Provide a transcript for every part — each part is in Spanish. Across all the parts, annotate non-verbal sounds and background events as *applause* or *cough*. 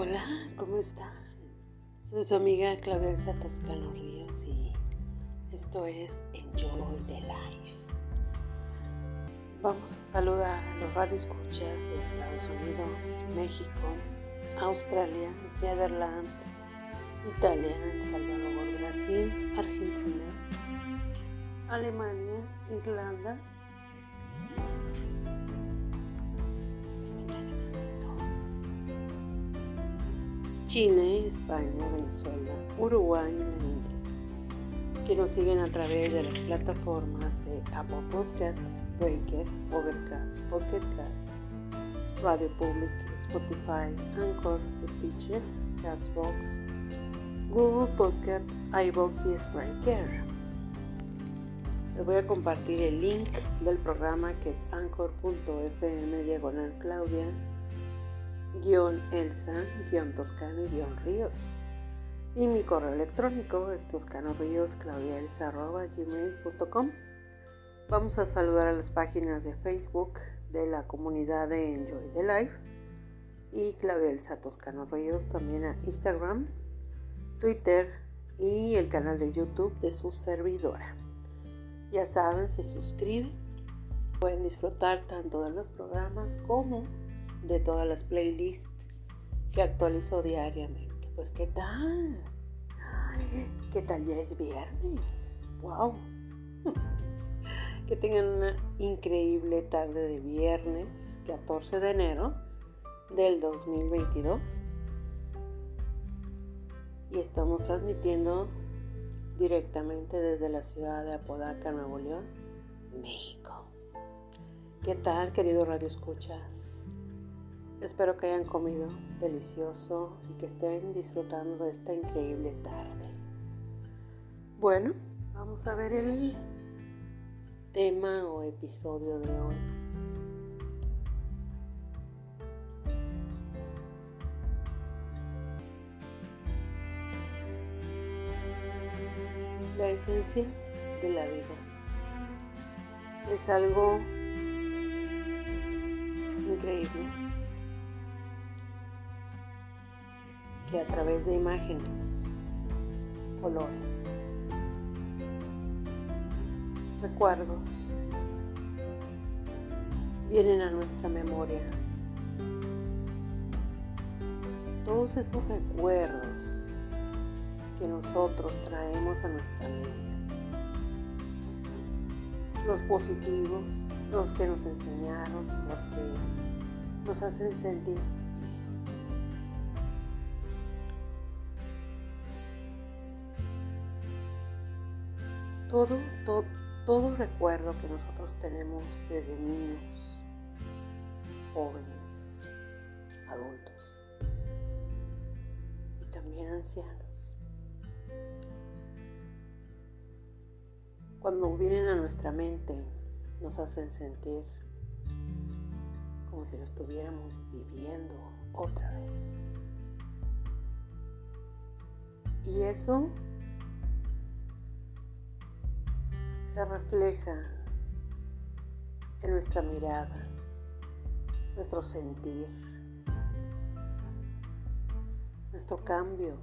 Hola, ¿cómo están? Soy su amiga Claudia Elsa Toscano Ríos y esto es Enjoy the Life. Vamos a saludar a los radioescuchas de Estados Unidos, México, Australia, Netherlands, Italia, El Salvador, Brasil, Argentina, Alemania, Irlanda, Chile, España, Venezuela, Uruguay y la India, que nos siguen a través de las plataformas de Apple Podcasts, Breaker, Overcast, Pocket Cats, Radio Public, Spotify, Anchor, Stitcher, Castbox, Google Podcasts, iBox y Spreaker. Les voy a compartir el link del programa que es anchor.fm diagonal Claudia guion Elsa, guion Toscano, guion Ríos. Y mi correo electrónico es gmail.com Vamos a saludar a las páginas de Facebook de la comunidad de Enjoy the Life y Claudia Elsa Toscano Ríos también a Instagram, Twitter y el canal de YouTube de su servidora. Ya saben, se suscriben, pueden disfrutar tanto de los programas como de todas las playlists que actualizo diariamente. Pues qué tal? ¿Qué tal ya es viernes? ¡Wow! *laughs* Que tengan una increíble tarde de viernes 14 de enero del 2022. Y estamos transmitiendo directamente desde la ciudad de Apodaca, Nuevo León, México. ¿Qué tal, querido Radio Escuchas? Espero que hayan comido delicioso y que estén disfrutando de esta increíble tarde. Bueno, vamos a ver el tema o episodio de hoy. La esencia de la vida es algo increíble que a través de imágenes, colores, recuerdos, vienen a nuestra memoria. Todos esos recuerdos que nosotros traemos a nuestra mente. Los positivos, los que nos enseñaron, los que nos hacen sentir todo, todo, recuerdo que nosotros tenemos desde niños, jóvenes, adultos y también ancianos. Cuando vienen a nuestra mente, nos hacen sentir como si lo estuviéramos viviendo otra vez. Y eso se refleja en nuestra mirada, nuestro sentir, nuestro cambio,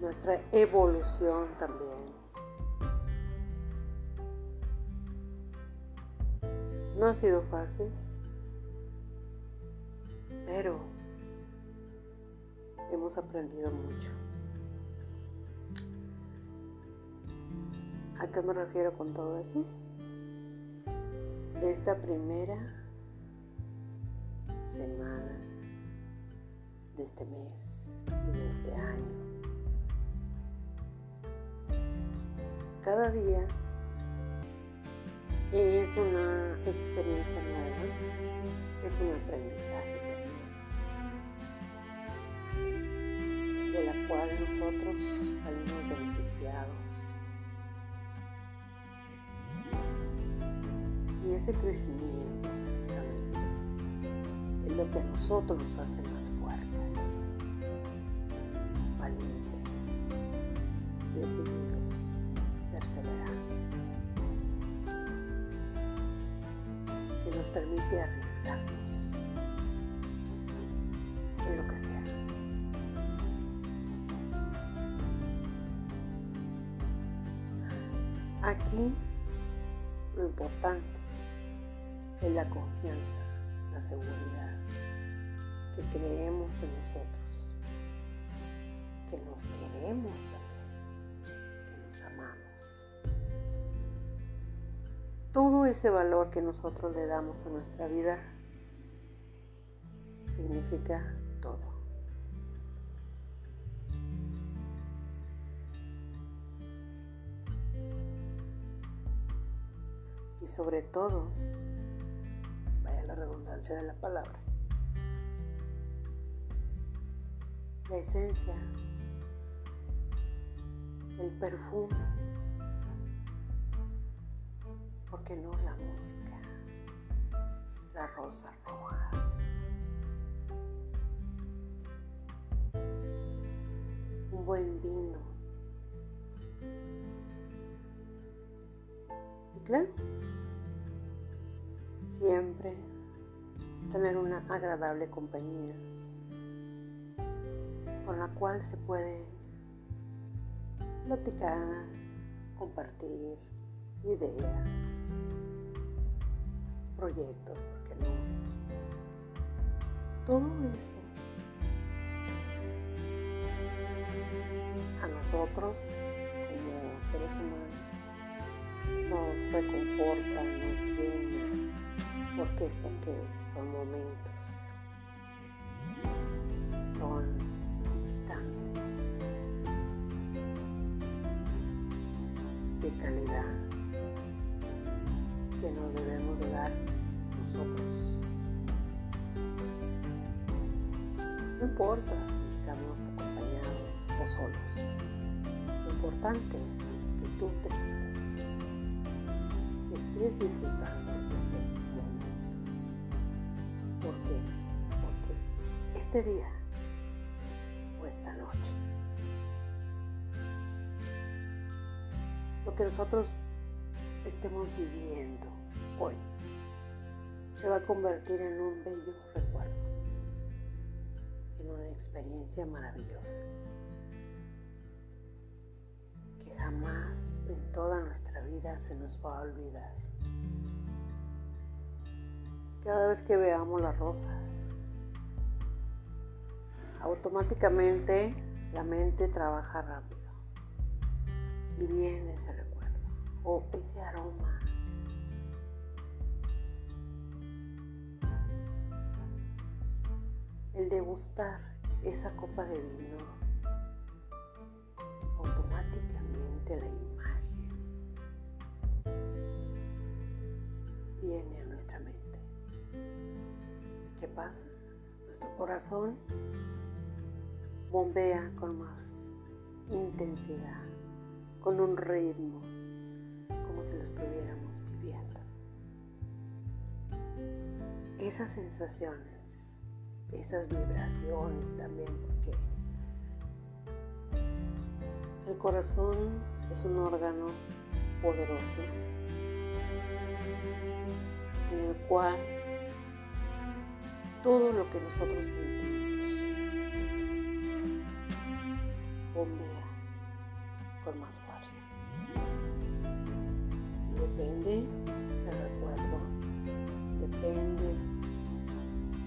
nuestra evolución también. No ha sido fácil, pero hemos aprendido mucho. ¿A qué me refiero con todo eso? De esta primera semana de este mes y de este año. Cada día es una experiencia nueva, es un aprendizaje también, de la cual nosotros salimos beneficiados ese crecimiento precisamente es lo que a nosotros nos hace más fuertes, valientes, decididos, perseverantes, que nos permite arriesgarnos en lo que sea. Aquí lo importante es la confianza, la seguridad, que creemos en nosotros, que nos queremos también, que nos amamos. Todo ese valor que nosotros le damos a nuestra vida significa todo. Y sobre todo, de la palabra, la esencia, el perfume, porque no la música, las rosas rojas. un buen vino. Y claro, siempre tener una agradable compañía con la cual se puede platicar, compartir ideas, proyectos, ¿por qué no? Todo eso a nosotros como seres humanos nos reconforta, nos llena. ¿Por qué? Porque son momentos, son instantes de calidad que nos debemos de dar nosotros. No importa si estamos acompañados o solos importante que tú te sientas bien, estés disfrutando de ese momento. Porque este día o esta noche, lo que nosotros estemos viviendo hoy se va a convertir en un bello recuerdo, en una experiencia maravillosa. jamás en toda nuestra vida se nos va a olvidar. Cada vez que veamos las rosas, automáticamente la mente trabaja rápido y viene ese recuerdo o ese aroma. El degustar esa copa de vino Nuestro corazón bombea con más intensidad, con un ritmo, como si lo estuviéramos viviendo. Esas sensaciones, esas vibraciones también, porque el corazón es un órgano poderoso en el cual todo lo que nosotros sentimos bombea con más fuerza. Y depende del recuerdo, depende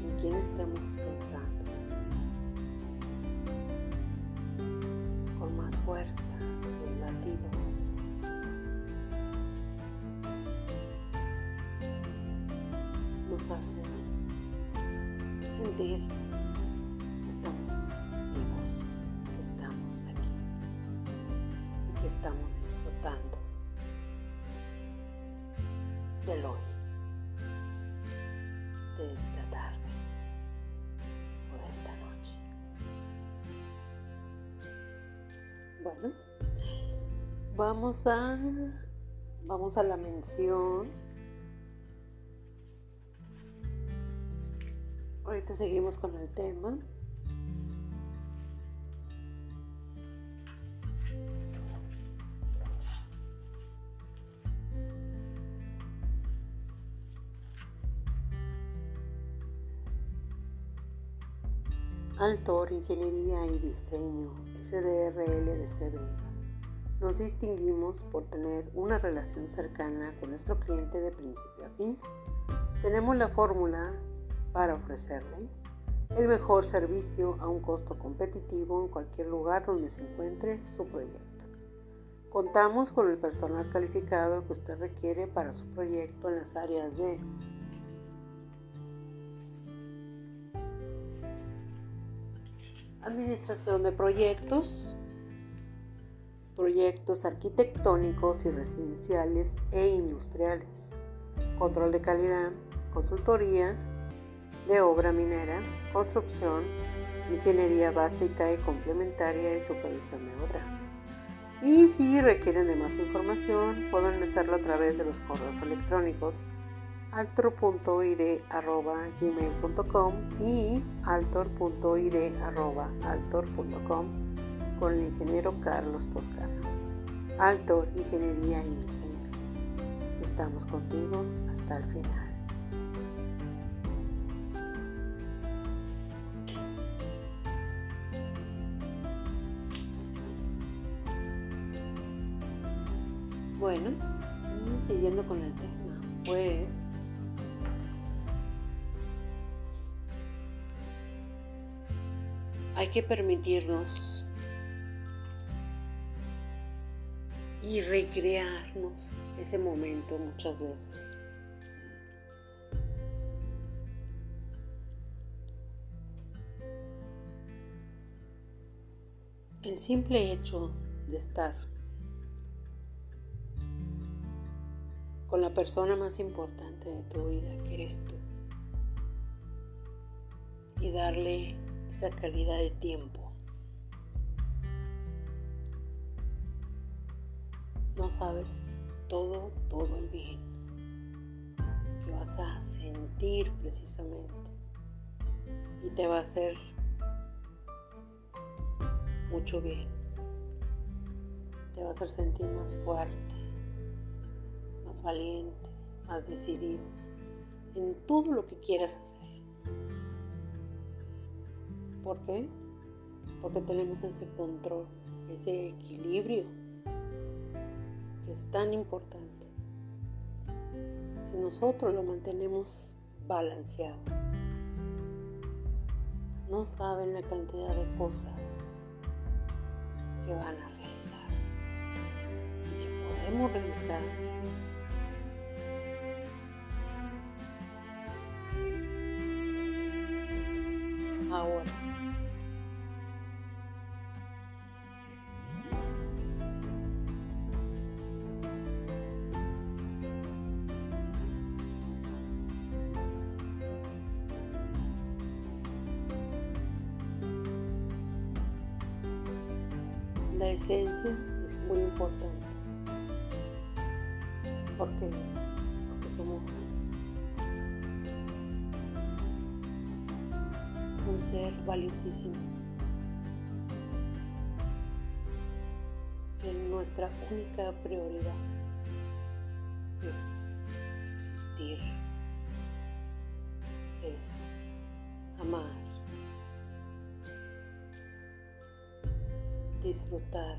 en quién estemos pensando. Con más fuerza nos hace sentir que estamos vivos, que estamos aquí y que estamos disfrutando del hoy, de esta tarde o de esta noche. Bueno, vamos a vamos a la mención Ahorita seguimos con el tema. Altor, Ingeniería y Diseño, SDRL de CB Nos distinguimos por tener una relación cercana con nuestro cliente de principio a fin. Tenemos la fórmula para ofrecerle el mejor servicio a un costo competitivo en cualquier lugar donde se encuentre su proyecto. Contamos con el personal calificado que usted requiere para su proyecto en las áreas de administración de proyectos, proyectos arquitectónicos y residenciales e industriales, control de calidad, consultoría de obra minera, construcción, ingeniería básica y complementaria y supervisión de obra. Y si requieren de más información, pueden hacerlo a través de los correos electrónicos altor.id.gmail.com y altor.id.altor.com con el ingeniero Carlos Toscano. Altor, Ingeniería y Diseño. Estamos contigo hasta el final. Bueno, siguiendo con el tema, pues hay que permitirnos y recrearnos ese momento muchas veces. El simple hecho de estar con la persona más importante de tu vida, que eres tú, y darle esa calidad de tiempo. No sabes todo, todo el bien que vas a sentir precisamente y te va a hacer mucho bien. Te va a hacer sentir más fuerte, más valiente, más decidido en todo lo que quieras hacer. ¿Por qué? Porque tenemos ese control, ese equilibrio que es tan importante. Si nosotros lo mantenemos balanceado, no saben la cantidad de cosas que van a realizar y que podemos realizar ahora. la esencia es muy importante. ¿Por qué? Porque somos un ser valiosísimo. Que nuestra única prioridad es existir, es amar. disfrutar,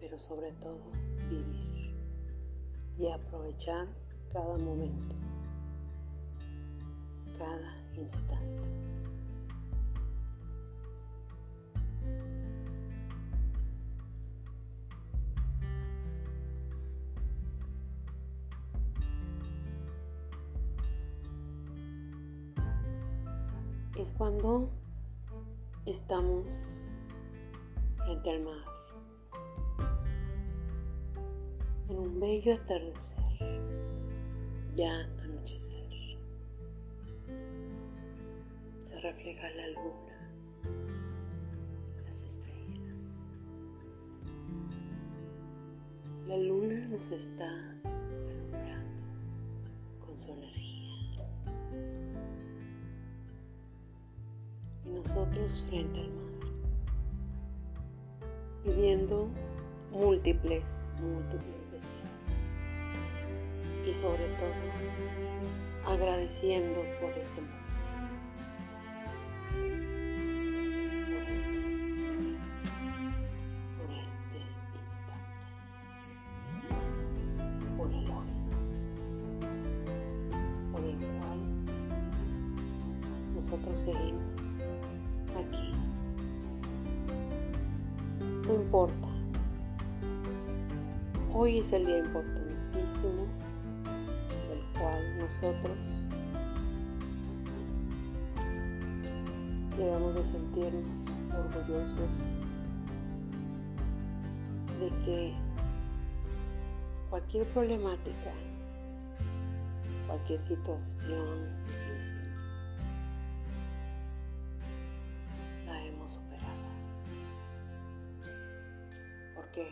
pero sobre todo vivir y aprovechar cada momento, cada instante. es cuando estamos frente al mar, en un bello atardecer, ya anochecer. Refleja la luna, las estrellas. La luna nos está alumbrando con su energía. nosotros frente al mar, pidiendo múltiples, múltiples deseos y sobre todo agradeciendo por ese momento, seguimos aquí. No importa. Hoy es el día importantísimo del cual nosotros debemos de sentirnos orgullosos de que cualquier problemática, cualquier situación difícil, qué?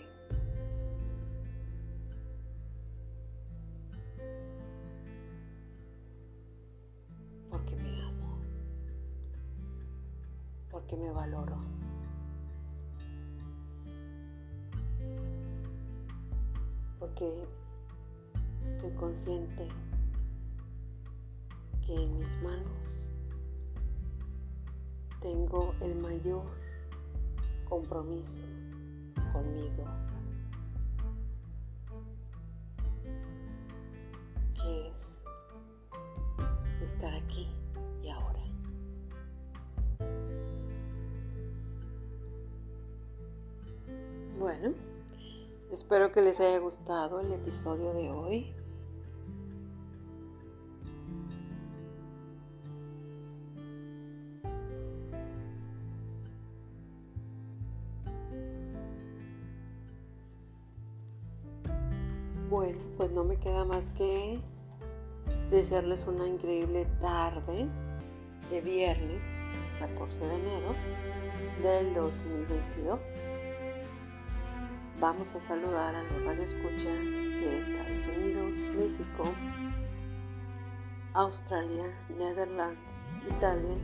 Porque me amo, porque me valoro. porque estoy consciente que en mis manos tengo el mayor compromiso conmigo, es estar aquí y ahora. Bueno. Espero que les haya gustado el episodio de hoy. Bueno, pues no me queda más que desearles una increíble tarde de viernes 14 de enero del 2022 vamos a saludar a los radioescuchas de Estados Unidos, México, Australia, Netherlands, Italia,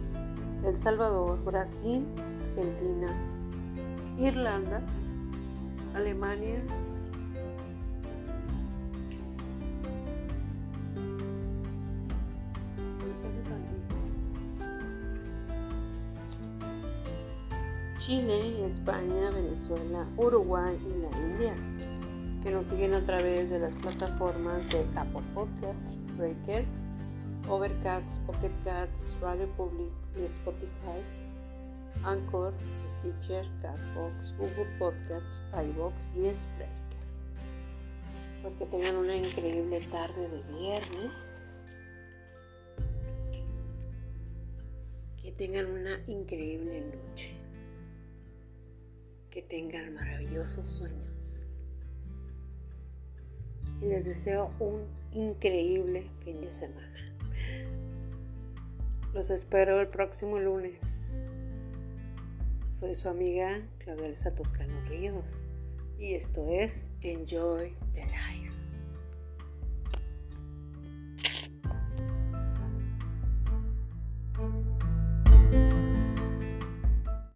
El Salvador, Brasil, Argentina, Irlanda, Alemania, Chile, España, Venezuela, Uruguay y la India, que nos siguen a través de las plataformas de Apple Podcasts, Breaker, Overcast, Pocket Cats, Radio Public y Spotify, Anchor, Stitcher, Castbox, Google Podcasts, iBox y Spreaker. Pues que tengan una increíble tarde de viernes. Que tengan una increíble noche que tengan maravillosos sueños. Y les deseo un increíble fin de semana. Los espero el próximo lunes. Soy su amiga Claudia Toscano Ríos y esto es Enjoy the Life.